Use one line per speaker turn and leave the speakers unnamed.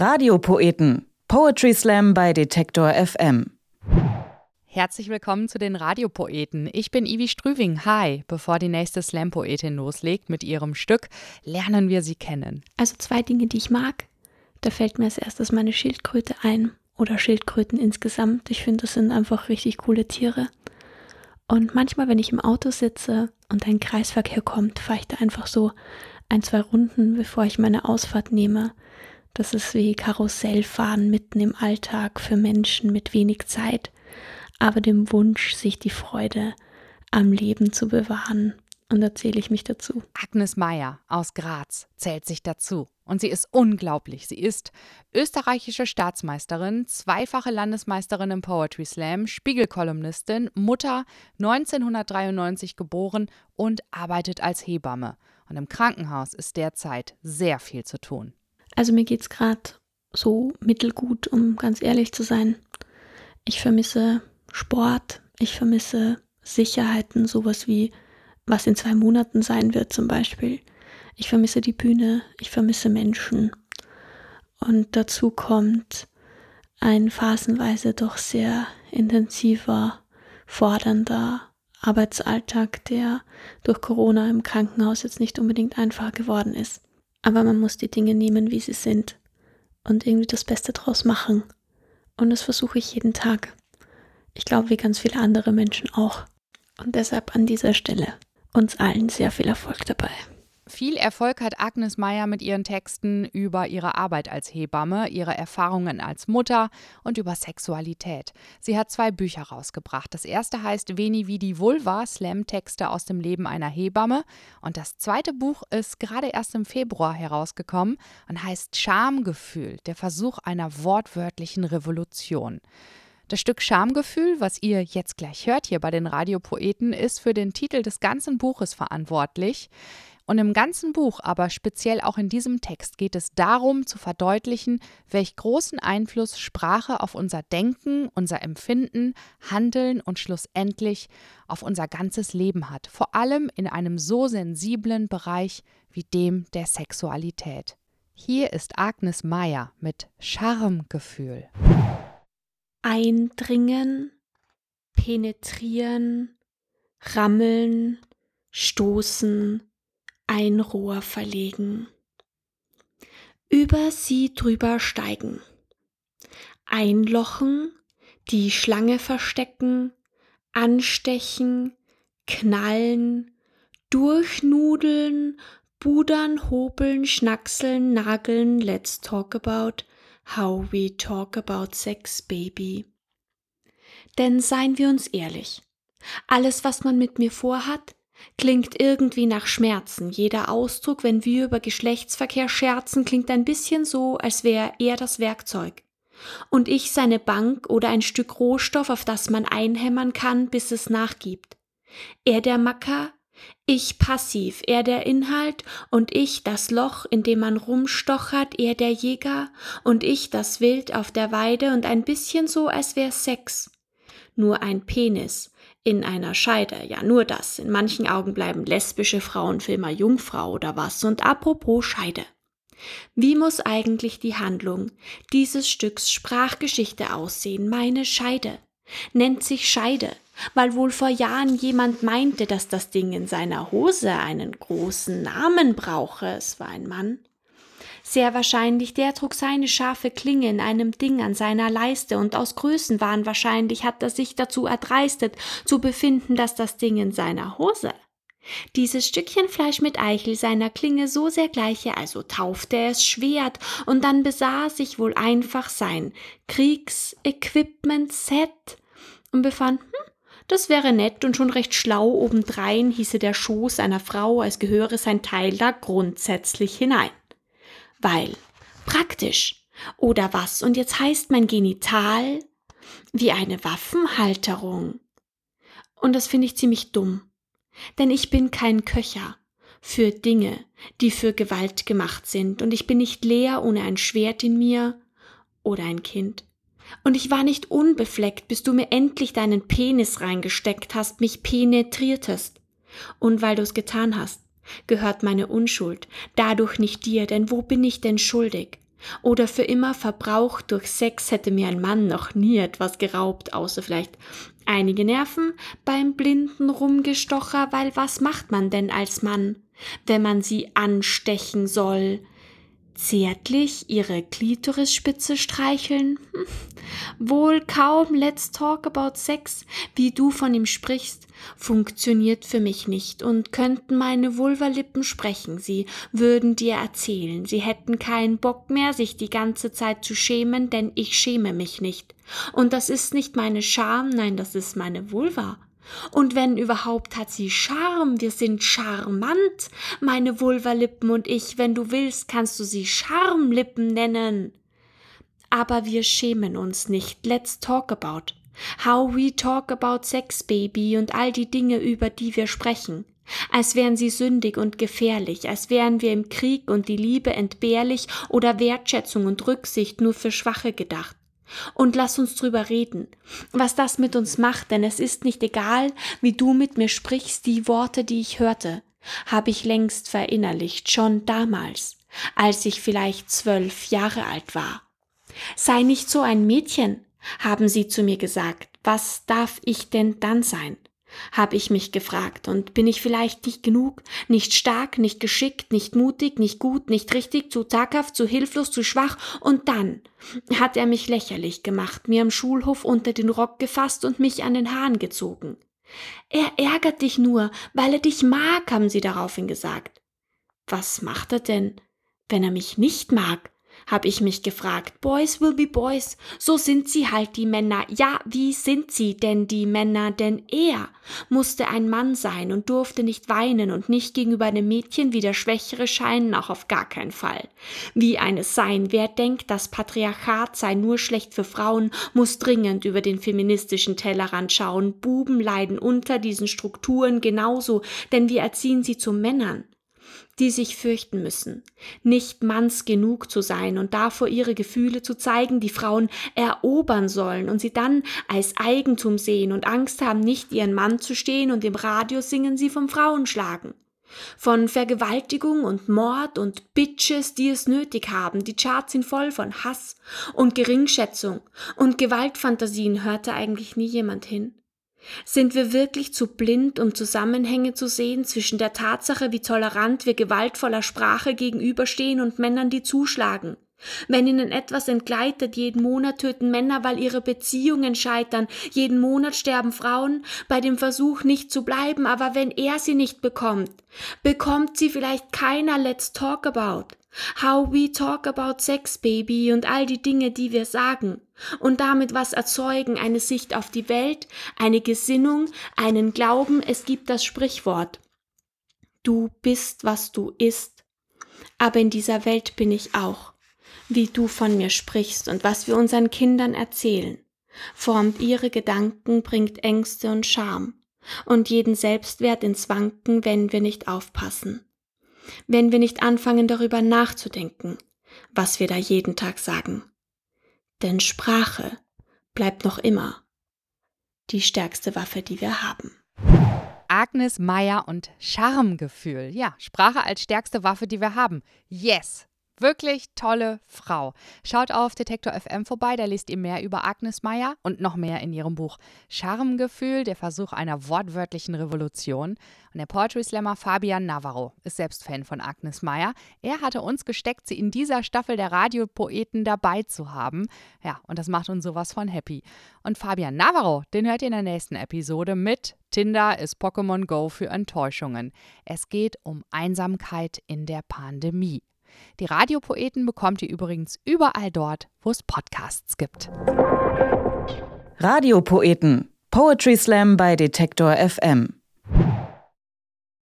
Radiopoeten. Poetry Slam bei Detektor FM.
Herzlich willkommen zu den Radiopoeten. Ich bin Ivi Strüving. Hi. Bevor die nächste Slam-Poetin loslegt mit ihrem Stück, lernen wir sie kennen.
Also zwei Dinge, die ich mag. Da fällt mir als erstes meine Schildkröte ein. Oder Schildkröten insgesamt. Ich finde, das sind einfach richtig coole Tiere. Und manchmal, wenn ich im Auto sitze und ein Kreisverkehr kommt, fahre ich da einfach so ein, zwei Runden, bevor ich meine Ausfahrt nehme. Das ist wie Karussellfahren mitten im Alltag für Menschen mit wenig Zeit, aber dem Wunsch, sich die Freude am Leben zu bewahren. Und da zähle ich mich dazu.
Agnes Meyer aus Graz zählt sich dazu. Und sie ist unglaublich. Sie ist österreichische Staatsmeisterin, zweifache Landesmeisterin im Poetry Slam, Spiegelkolumnistin, Mutter, 1993 geboren und arbeitet als Hebamme. Und im Krankenhaus ist derzeit sehr viel zu tun.
Also mir geht es gerade so mittelgut, um ganz ehrlich zu sein. Ich vermisse Sport, ich vermisse Sicherheiten, sowas wie was in zwei Monaten sein wird zum Beispiel. Ich vermisse die Bühne, ich vermisse Menschen. Und dazu kommt ein phasenweise doch sehr intensiver, fordernder Arbeitsalltag, der durch Corona im Krankenhaus jetzt nicht unbedingt einfacher geworden ist. Aber man muss die Dinge nehmen, wie sie sind und irgendwie das Beste draus machen. Und das versuche ich jeden Tag. Ich glaube, wie ganz viele andere Menschen auch. Und deshalb an dieser Stelle uns allen sehr viel Erfolg dabei.
Viel Erfolg hat Agnes Meyer mit ihren Texten über ihre Arbeit als Hebamme, ihre Erfahrungen als Mutter und über Sexualität. Sie hat zwei Bücher rausgebracht. Das erste heißt Veni Vidi Vulva, Slam-Texte aus dem Leben einer Hebamme. Und das zweite Buch ist gerade erst im Februar herausgekommen und heißt Schamgefühl, der Versuch einer wortwörtlichen Revolution. Das Stück Schamgefühl, was ihr jetzt gleich hört hier bei den Radiopoeten, ist für den Titel des ganzen Buches verantwortlich. Und im ganzen Buch, aber speziell auch in diesem Text, geht es darum zu verdeutlichen, welch großen Einfluss Sprache auf unser Denken, unser Empfinden, Handeln und schlussendlich auf unser ganzes Leben hat, vor allem in einem so sensiblen Bereich wie dem der Sexualität. Hier ist Agnes Meyer mit Charmegefühl.
Eindringen, penetrieren, rammeln, stoßen, ein Rohr verlegen, über sie drüber steigen, einlochen, die Schlange verstecken, anstechen, knallen, durchnudeln, budern, hobeln, schnackseln, nageln, let's talk about how we talk about sex, baby. Denn seien wir uns ehrlich, alles, was man mit mir vorhat, Klingt irgendwie nach Schmerzen. Jeder Ausdruck, wenn wir über Geschlechtsverkehr scherzen, klingt ein bisschen so, als wäre er das Werkzeug. Und ich seine Bank oder ein Stück Rohstoff, auf das man einhämmern kann, bis es nachgibt. Er der Macker, ich passiv, er der Inhalt und ich das Loch, in dem man rumstochert, er der Jäger und ich das Wild auf der Weide und ein bisschen so, als wär Sex. Nur ein Penis, in einer Scheide, ja nur das. In manchen Augen bleiben lesbische Frauen für immer Jungfrau oder was. Und apropos Scheide. Wie muss eigentlich die Handlung dieses Stücks Sprachgeschichte aussehen? Meine Scheide nennt sich Scheide, weil wohl vor Jahren jemand meinte, dass das Ding in seiner Hose einen großen Namen brauche. Es war ein Mann. Sehr wahrscheinlich, der trug seine scharfe Klinge in einem Ding an seiner Leiste, und aus Größenwahn wahrscheinlich hat er sich dazu erdreistet, zu befinden, dass das Ding in seiner Hose. Dieses Stückchen Fleisch mit Eichel seiner Klinge so sehr gleiche, also taufte er es Schwert, und dann besaß ich wohl einfach sein Kriegsequipment-Set und befand, hm, das wäre nett und schon recht schlau obendrein hieße der Schoß einer Frau, als gehöre sein Teil da grundsätzlich hinein weil praktisch. Oder was? Und jetzt heißt mein Genital wie eine Waffenhalterung. Und das finde ich ziemlich dumm. Denn ich bin kein Köcher für Dinge, die für Gewalt gemacht sind, und ich bin nicht leer ohne ein Schwert in mir oder ein Kind. Und ich war nicht unbefleckt, bis du mir endlich deinen Penis reingesteckt hast, mich penetriertest. Und weil du es getan hast, gehört meine Unschuld, dadurch nicht dir, denn wo bin ich denn schuldig? Oder für immer verbraucht durch Sex hätte mir ein Mann noch nie etwas geraubt, außer vielleicht einige Nerven beim blinden Rumgestocher, weil was macht man denn als Mann, wenn man sie anstechen soll? Zärtlich ihre Klitorisspitze streicheln? Wohl kaum Let's Talk About Sex, wie du von ihm sprichst, funktioniert für mich nicht und könnten meine Vulvalippen sprechen, sie würden dir erzählen, sie hätten keinen Bock mehr, sich die ganze Zeit zu schämen, denn ich schäme mich nicht. Und das ist nicht meine Scham, nein, das ist meine Vulva. Und wenn überhaupt hat sie Charme, wir sind charmant, meine Vulvalippen und ich, wenn du willst, kannst du sie Charmlippen nennen. Aber wir schämen uns nicht. Let's talk about. How we talk about Sex, Baby und all die Dinge, über die wir sprechen. Als wären sie sündig und gefährlich, als wären wir im Krieg und die Liebe entbehrlich oder Wertschätzung und Rücksicht nur für Schwache gedacht. Und lass uns drüber reden, was das mit uns macht, denn es ist nicht egal, wie du mit mir sprichst, die Worte, die ich hörte, habe ich längst verinnerlicht, schon damals, als ich vielleicht zwölf Jahre alt war. Sei nicht so ein Mädchen, haben sie zu mir gesagt, was darf ich denn dann sein? habe ich mich gefragt, und bin ich vielleicht nicht genug, nicht stark, nicht geschickt, nicht mutig, nicht gut, nicht richtig, zu zaghaft, zu hilflos, zu schwach, und dann hat er mich lächerlich gemacht, mir am Schulhof unter den Rock gefasst und mich an den Haaren gezogen. Er ärgert dich nur, weil er dich mag, haben sie daraufhin gesagt. Was macht er denn, wenn er mich nicht mag? Habe ich mich gefragt. Boys will be boys. So sind sie halt die Männer. Ja, wie sind sie denn die Männer? Denn er musste ein Mann sein und durfte nicht weinen und nicht gegenüber einem Mädchen wie der Schwächere scheinen, auch auf gar keinen Fall. Wie eines sein. Wer denkt, das Patriarchat sei nur schlecht für Frauen, muss dringend über den feministischen Tellerrand schauen. Buben leiden unter diesen Strukturen genauso, denn wir erziehen sie zu Männern die sich fürchten müssen, nicht manns genug zu sein und davor ihre Gefühle zu zeigen, die Frauen erobern sollen und sie dann als Eigentum sehen und Angst haben, nicht ihren Mann zu stehen und im Radio singen sie vom Frauenschlagen. Von Vergewaltigung und Mord und Bitches, die es nötig haben. Die Charts sind voll von Hass und Geringschätzung und Gewaltfantasien hörte eigentlich nie jemand hin. Sind wir wirklich zu blind, um Zusammenhänge zu sehen zwischen der Tatsache, wie tolerant wir gewaltvoller Sprache gegenüberstehen und Männern, die zuschlagen? Wenn ihnen etwas entgleitet, jeden Monat töten Männer, weil ihre Beziehungen scheitern, jeden Monat sterben Frauen bei dem Versuch nicht zu bleiben, aber wenn er sie nicht bekommt, bekommt sie vielleicht keiner Let's Talk About. How we talk about Sex, Baby und all die Dinge, die wir sagen. Und damit was erzeugen, eine Sicht auf die Welt, eine Gesinnung, einen Glauben, es gibt das Sprichwort. Du bist, was du isst. Aber in dieser Welt bin ich auch wie du von mir sprichst und was wir unseren Kindern erzählen, formt ihre Gedanken, bringt Ängste und Scham und jeden Selbstwert ins Wanken, wenn wir nicht aufpassen. Wenn wir nicht anfangen darüber nachzudenken, was wir da jeden Tag sagen. Denn Sprache bleibt noch immer die stärkste Waffe, die wir haben.
Agnes Meyer und Charmegefühl. Ja, Sprache als stärkste Waffe, die wir haben. Yes! Wirklich tolle Frau. Schaut auf Detektor FM vorbei, da liest ihr mehr über Agnes Meyer und noch mehr in ihrem Buch Charmegefühl, der Versuch einer wortwörtlichen Revolution. Und der Poetry Slammer Fabian Navarro ist selbst Fan von Agnes Meyer. Er hatte uns gesteckt, sie in dieser Staffel der Radiopoeten dabei zu haben. Ja, und das macht uns sowas von happy. Und Fabian Navarro, den hört ihr in der nächsten Episode mit Tinder ist Pokémon Go für Enttäuschungen. Es geht um Einsamkeit in der Pandemie. Die Radiopoeten bekommt ihr übrigens überall dort, wo es Podcasts gibt.
Radiopoeten. Poetry Slam bei Detektor FM.